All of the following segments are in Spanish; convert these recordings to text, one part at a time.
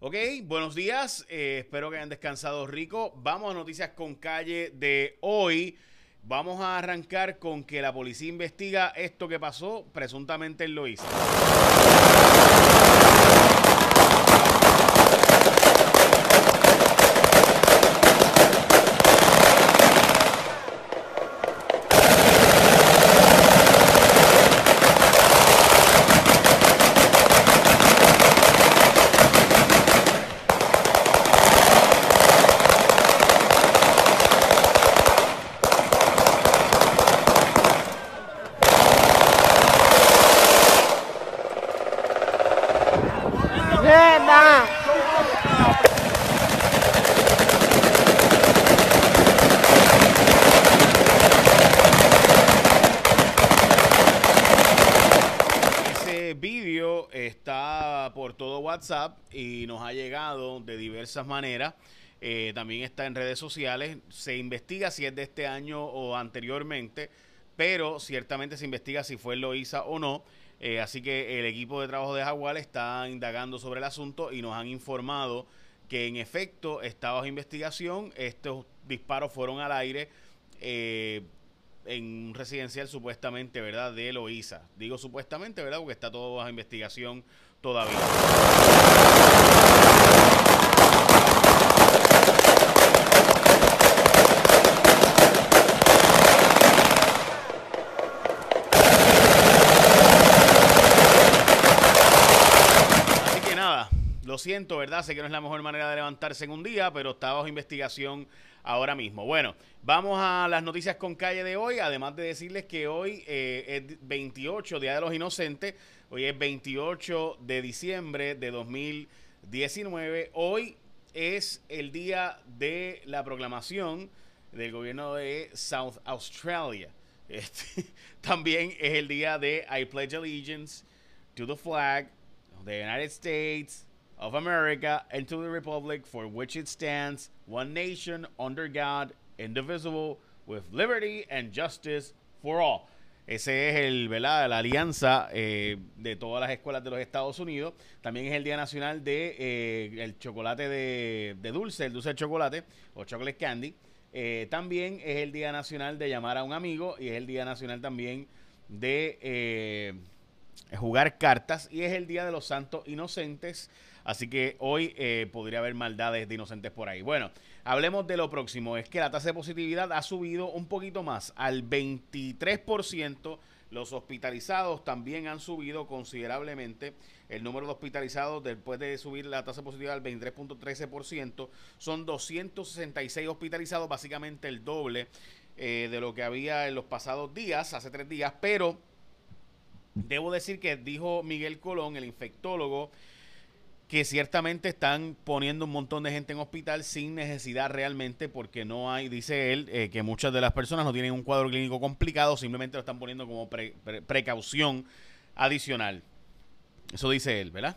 Ok, buenos días. eh, espero que hayan descansado rico. Vamos a noticias con calle de hoy. Vamos a arrancar con que la policía investiga esto que pasó. Presuntamente él lo Ese vídeo está por todo WhatsApp y nos ha llegado de diversas maneras. Eh, también está en redes sociales. Se investiga si es de este año o anteriormente, pero ciertamente se investiga si fue Loíza o no. Eh, así que el equipo de trabajo de Jaguar está indagando sobre el asunto y nos han informado que en efecto está bajo investigación. Estos disparos fueron al aire. eh, en un residencial supuestamente, ¿verdad? De Eloísa. Digo supuestamente, ¿verdad? Porque está todo bajo investigación todavía. Así que nada, siento, ¿verdad? Sé que no es la mejor manera de levantarse en un día, pero está bajo investigación ahora mismo. Bueno, vamos a las noticias con calle de hoy, además de decirles que hoy eh, es 28, Día de los Inocentes, hoy es 28 de diciembre de 2019, hoy es el día de la proclamación del gobierno de South Australia. Este, también es el día de I Pledge Allegiance to the flag of the United States of America and to the republic for which it stands, one nation under God, indivisible, with liberty and justice for all. Ese es el, ¿verdad? La alianza eh, de todas las escuelas de los Estados Unidos. También es el Día Nacional de eh, el chocolate de, de dulce, el dulce de chocolate o chocolate candy. Eh, también es el Día Nacional de llamar a un amigo y es el Día Nacional también de jugar cartas y es el Día de los Santos Inocentes. Así que hoy eh, podría haber maldades de inocentes por ahí. Bueno, hablemos de lo próximo. Es que la tasa de positividad ha subido un poquito más, al 23%. Los hospitalizados también han subido considerablemente. El número de hospitalizados, después de subir la tasa de positividad al 23.13%, son 266 hospitalizados, básicamente el doble eh, de lo que había en los pasados días, hace tres días. Pero debo decir que dijo Miguel Colón, el infectólogo, que ciertamente están poniendo un montón de gente en hospital sin necesidad realmente porque no hay, dice él, eh, que muchas de las personas no tienen un cuadro clínico complicado, simplemente lo están poniendo como pre- pre- precaución adicional. Eso dice él, ¿verdad?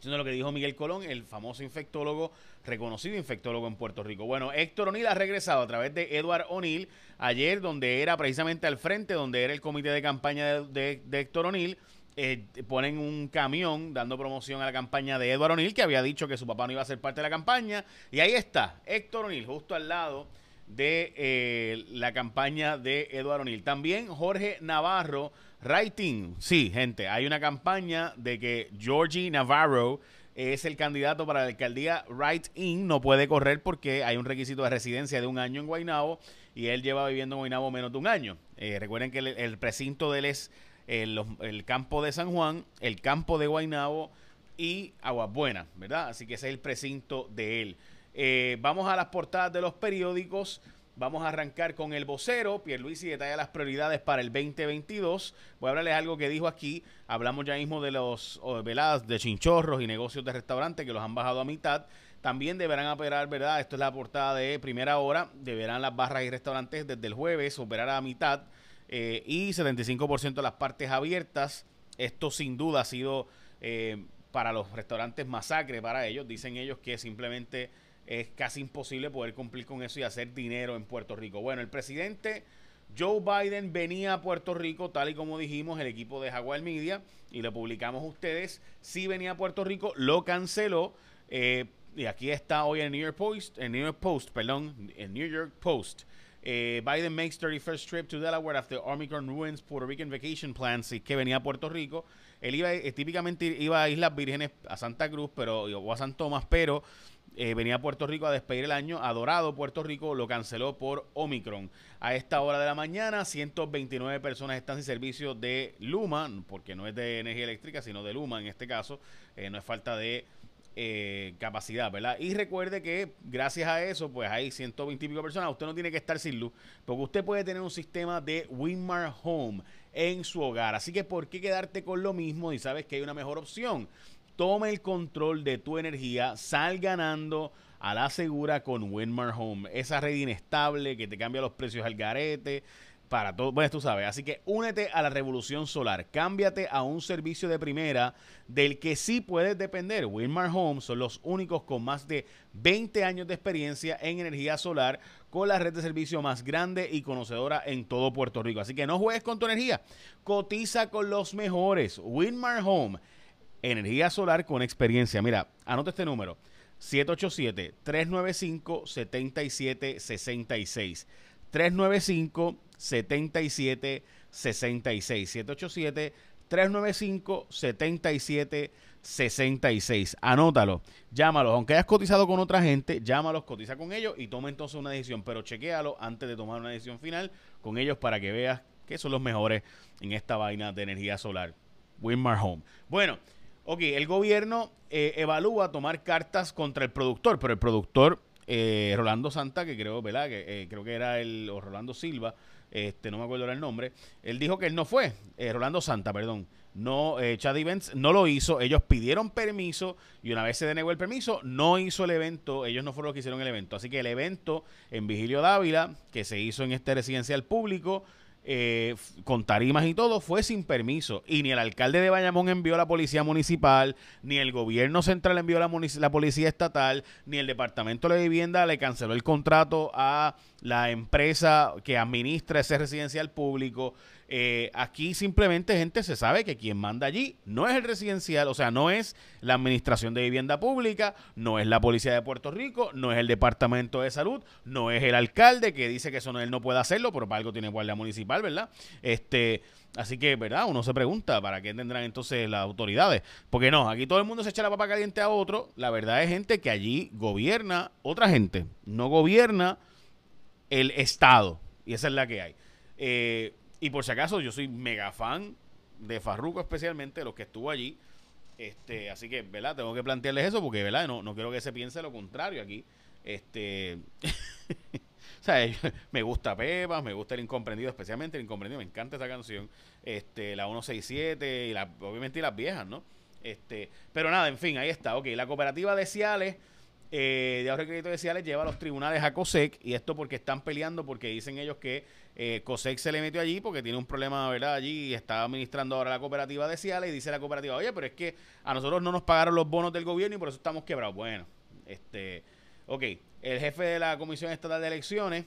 Eso es lo que dijo Miguel Colón, el famoso infectólogo, reconocido infectólogo en Puerto Rico. Bueno, Héctor O'Neill ha regresado a través de Edward O'Neill ayer, donde era precisamente al frente, donde era el comité de campaña de, de- de Héctor O'Neill. Eh, ponen un camión dando promoción a la campaña de Edward O'Neill, que había dicho que su papá no iba a ser parte de la campaña. Y ahí está, Héctor O'Neill, justo al lado de eh, la campaña de Eduardo O'Neill. También Jorge Navarro, Writing. Sí, gente, hay una campaña de que Georgie Navarro es el candidato para la alcaldía Right In. No puede correr porque hay un requisito de residencia de un año en Guaynabo y él lleva viviendo en Guaynabo menos de un año. Eh, recuerden que el, el precinto de él es el, campo de San Juan, el campo de Guaynabo y Aguas Buenas, ¿verdad? Así que ese es el precinto de él. Eh, vamos a las portadas de los periódicos. Vamos a arrancar con el vocero. Pierluisi detalla las prioridades para el 2022. Voy a hablarles algo que dijo aquí. Hablamos ya mismo de los veladas de chinchorros y negocios de restaurantes que los han bajado a mitad. También deberán operar, ¿verdad? Esto es la portada de primera hora. Deberán las barras y restaurantes desde el jueves operar a mitad eh, y 75% de las partes abiertas. Esto sin duda ha sido eh, para los restaurantes masacre para ellos. Dicen ellos que simplemente es casi imposible poder cumplir con eso y hacer dinero en Puerto Rico. Bueno, el presidente Joe Biden venía a Puerto Rico, tal y como dijimos, el equipo de Jaguar Media, y lo publicamos ustedes. Sí venía a Puerto Rico, lo canceló. Eh, y aquí está hoy en New York Post, en New York Post, perdón, en New York Post. Eh, Biden makes 31st trip to Delaware after Omicron ruins Puerto Rican vacation plans. Y que venía a Puerto Rico. Él iba, eh, típicamente iba a Islas Vírgenes, a Santa Cruz, pero o a San Tomás, pero eh, venía a Puerto Rico a despedir el año. Adorado Puerto Rico lo canceló por Omicron. A esta hora de la mañana, 129 personas están sin servicio de Luma, porque no es de energía eléctrica, sino de Luma en este caso. no es falta de eh, capacidad, ¿verdad? Y recuerde que gracias a eso, pues hay 120 y pico personas, usted no tiene que estar sin luz, porque usted puede tener un sistema de Winmar Home en su hogar. Así que, ¿por qué quedarte con lo mismo y sabes que hay una mejor opción? Toma el control de tu energía, sal ganando a la segura con Winmar Home. Esa red inestable que te cambia los precios al garete, para todo, bueno, tú sabes. Así que únete a la revolución solar. Cámbiate a un servicio de primera del que sí puedes depender. Wilmar Homes son los únicos con más de 20 años de experiencia en energía solar con la red de servicio más grande y conocedora en todo Puerto Rico. Así que no juegues con tu energía. Cotiza con los mejores. Winmar Home. Energía solar con experiencia. Mira, anota este número. 787-395-7766. 395-7766. 787-395-7766. Anótalo, llámalos. Aunque hayas cotizado con otra gente, llámalos, cotiza con ellos y toma entonces una decisión. Pero chequéalo antes de tomar una decisión final con ellos para que veas que son los mejores en esta vaina de energía solar. Winmar Home. Bueno, ok, el gobierno eh, evalúa tomar cartas contra el productor, pero el productor eh, Rolando Santa, que creo, ¿verdad? Que, eh, creo que era el, o Rolando Silva, este, no me acuerdo el nombre, él dijo que él no fue, eh, Rolando Santa, perdón, no, eh, Chad Events no lo hizo, ellos pidieron permiso y una vez se denegó el permiso, no hizo el evento, ellos no fueron los que hicieron el evento, así que el evento en Vigilio Dávila, que se hizo en este residencial público, eh, con tarimas y todo, fue sin permiso. Y ni el alcalde de Bayamón envió la policía municipal, ni el gobierno central envió la, la policía estatal, ni el departamento de vivienda le canceló el contrato a la empresa que administra ese residencial público. Eh, aquí simplemente, gente, se sabe que quien manda allí no es el residencial, o sea, no es la Administración de Vivienda Pública, no es la Policía de Puerto Rico, no es el Departamento de Salud, no es el alcalde que dice que eso no, él no puede hacerlo, pero para algo tiene guardia municipal, ¿verdad? Este, así que, ¿verdad? Uno se pregunta, ¿para qué tendrán entonces las autoridades? Porque no, aquí todo el mundo se echa la papa caliente a otro, la verdad es gente que allí gobierna otra gente, no gobierna el Estado, y esa es la que hay. Eh, y por si acaso, yo soy mega fan de Farruko especialmente, los que estuvo allí. Este, así que, ¿verdad? Tengo que plantearles eso porque, ¿verdad? No, no quiero que se piense lo contrario aquí. Este. o sea, me gusta Pepa, me gusta el incomprendido, especialmente el incomprendido, me encanta esa canción. Este, la 167 y la, obviamente y las viejas, ¿no? Este, pero nada, en fin, ahí está. Ok, la cooperativa de Ciales eh, de ahorro y crédito de Ciales lleva a los tribunales a COSEC y esto porque están peleando porque dicen ellos que eh, COSEC se le metió allí porque tiene un problema, ¿verdad? Allí y está administrando ahora la cooperativa de Ciales y dice la cooperativa, oye, pero es que a nosotros no nos pagaron los bonos del gobierno y por eso estamos quebrados. Bueno, este, ok, el jefe de la Comisión Estatal de Elecciones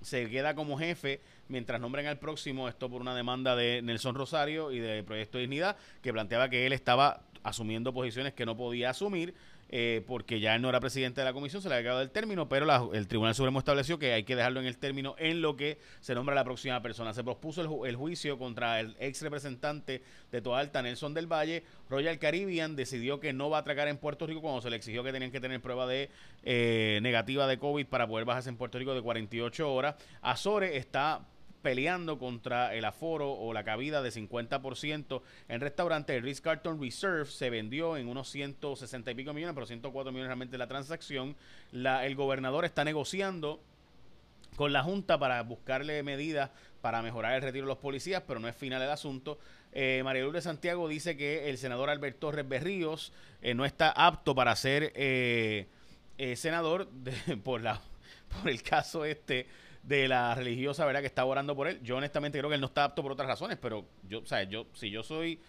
se queda como jefe mientras nombren al próximo, esto por una demanda de Nelson Rosario y de Proyecto Dignidad, que planteaba que él estaba asumiendo posiciones que no podía asumir eh, porque ya no era presidente de la comisión, se le había acabado el término, pero el Tribunal Supremo estableció que hay que dejarlo en el término en lo que se nombra la próxima persona. Se pospuso el, juicio contra el ex representante de Toda Alta, Nelson del Valle. Royal Caribbean decidió que no va a atracar en Puerto Rico cuando se le exigió que tenían que tener prueba de eh, negativa de COVID para poder bajarse en Puerto Rico de 48 horas. Azores está peleando contra el aforo o la cabida de 50% en restaurante. El Ritz Carton Reserve se vendió en unos 160 y pico millones, pero 104 millones realmente la transacción. El gobernador está negociando con la Junta para buscarle medidas para mejorar el retiro de los policías, pero no es final el asunto. Eh, María Lourdes Santiago dice que el senador Alberto Torres Berríos eh, no está apto para ser eh, eh senador por, la, por el caso este de la religiosa, ¿verdad? Que está orando por él. Yo honestamente creo que él no está apto por otras razones, pero yo, o sea, yo, si yo soy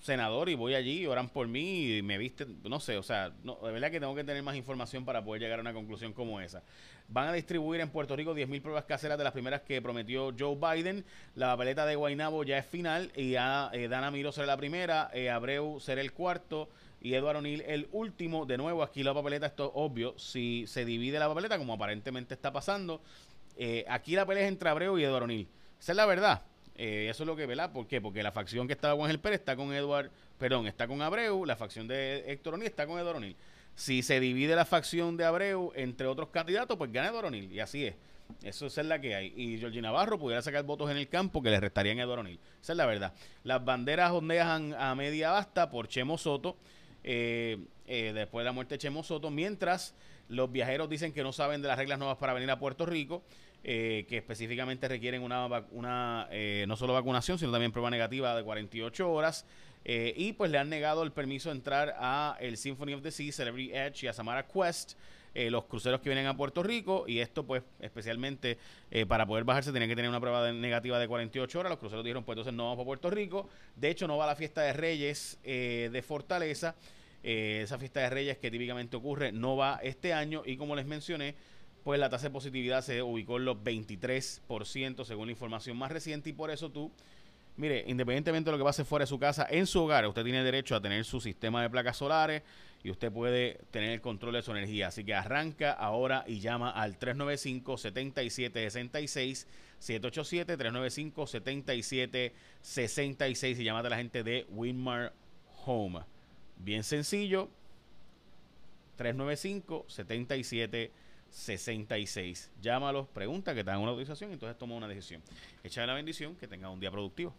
senador y voy allí oran por mí y me visten, no sé, o sea, no, de verdad que tengo que tener más información para poder llegar a una conclusión como esa. Van a distribuir en Puerto Rico 10.000 pruebas caseras de las primeras que prometió Joe Biden. La papeleta de Guainabo ya es final y ya, eh, Dana Miro será la primera, eh, Abreu será el cuarto. y Eduardo O'Neill el último. De nuevo, aquí la papeleta, esto es obvio, si se divide la papeleta, como aparentemente está pasando, eh, aquí la pelea es entre Abreu y Eduardo O'Neill. Esa es la verdad. Eh, eso es lo que, ¿verdad? ¿Por qué? Porque la facción que estaba con Ángel Pérez está con Eduard, perdón, está con Abreu, la facción de Héctor O'Neill está con Eduardo O'Neill. Si se divide la facción de Abreu entre otros candidatos, pues gana Eduardo O'Neill, y así es. Eso es la que hay. Y Georgie Navarro pudiera sacar votos en el campo que le restarían a Eduardo O'Neill. Esa es la verdad. Las banderas ondean a media basta por Chemo Soto. Eh, después de la muerte de Chemo Soto, mientras los viajeros dicen que no saben de las reglas nuevas para venir a Puerto Rico, eh, que específicamente requieren una, una no solo vacunación, sino también prueba negativa de 48 horas. y pues le han negado el permiso de entrar a el Symphony of the Sea, Celebrity Edge y a Samara Quest. los cruceros que vienen a Puerto Rico y esto pues especialmente para poder bajarse tienen que tener una prueba negativa de 48 horas los cruceros dijeron pues entonces no vamos para Puerto Rico de hecho no va a la fiesta de Reyes de Fortaleza eh, esa fiesta de Reyes que típicamente ocurre no va este año y como les mencioné, pues la tasa de positividad se ubicó en los 23% según la información más reciente y por eso tú, mire, independientemente de lo que pase fuera de su casa, en su hogar usted tiene derecho a tener su sistema de placas solares y usted puede tener el control de su energía. Así que arranca ahora y llama al 395-7766. 787-395-7766 y llámate a la gente de Winmar Home. Bien sencillo. 395-7766. Llámalos, pregunta que te dan una autorización y entonces toma una decisión. Echa la bendición, que tenga un día productivo.